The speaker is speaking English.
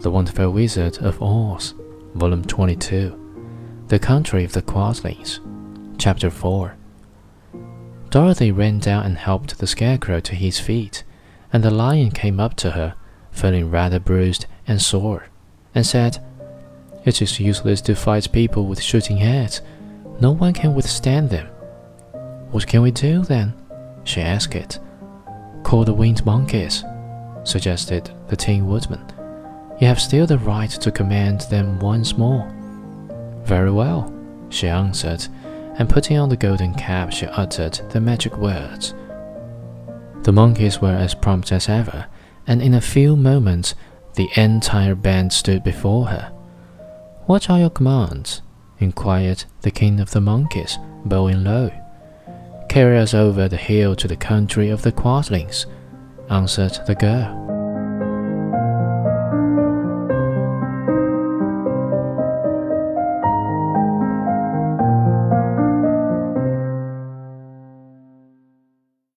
The Wonderful Wizard of Oz, Volume 22, The Country of the Quadlings, Chapter 4. Dorothy ran down and helped the Scarecrow to his feet, and the Lion came up to her, feeling rather bruised and sore, and said, It is useless to fight people with shooting heads. No one can withstand them. What can we do then? she asked. Call the winged monkeys, suggested the Tin Woodman. You have still the right to command them once more. Very well, she answered, and putting on the golden cap, she uttered the magic words. The monkeys were as prompt as ever, and in a few moments the entire band stood before her. What are your commands? inquired the king of the monkeys, bowing low. Carry us over the hill to the country of the Quadlings, answered the girl.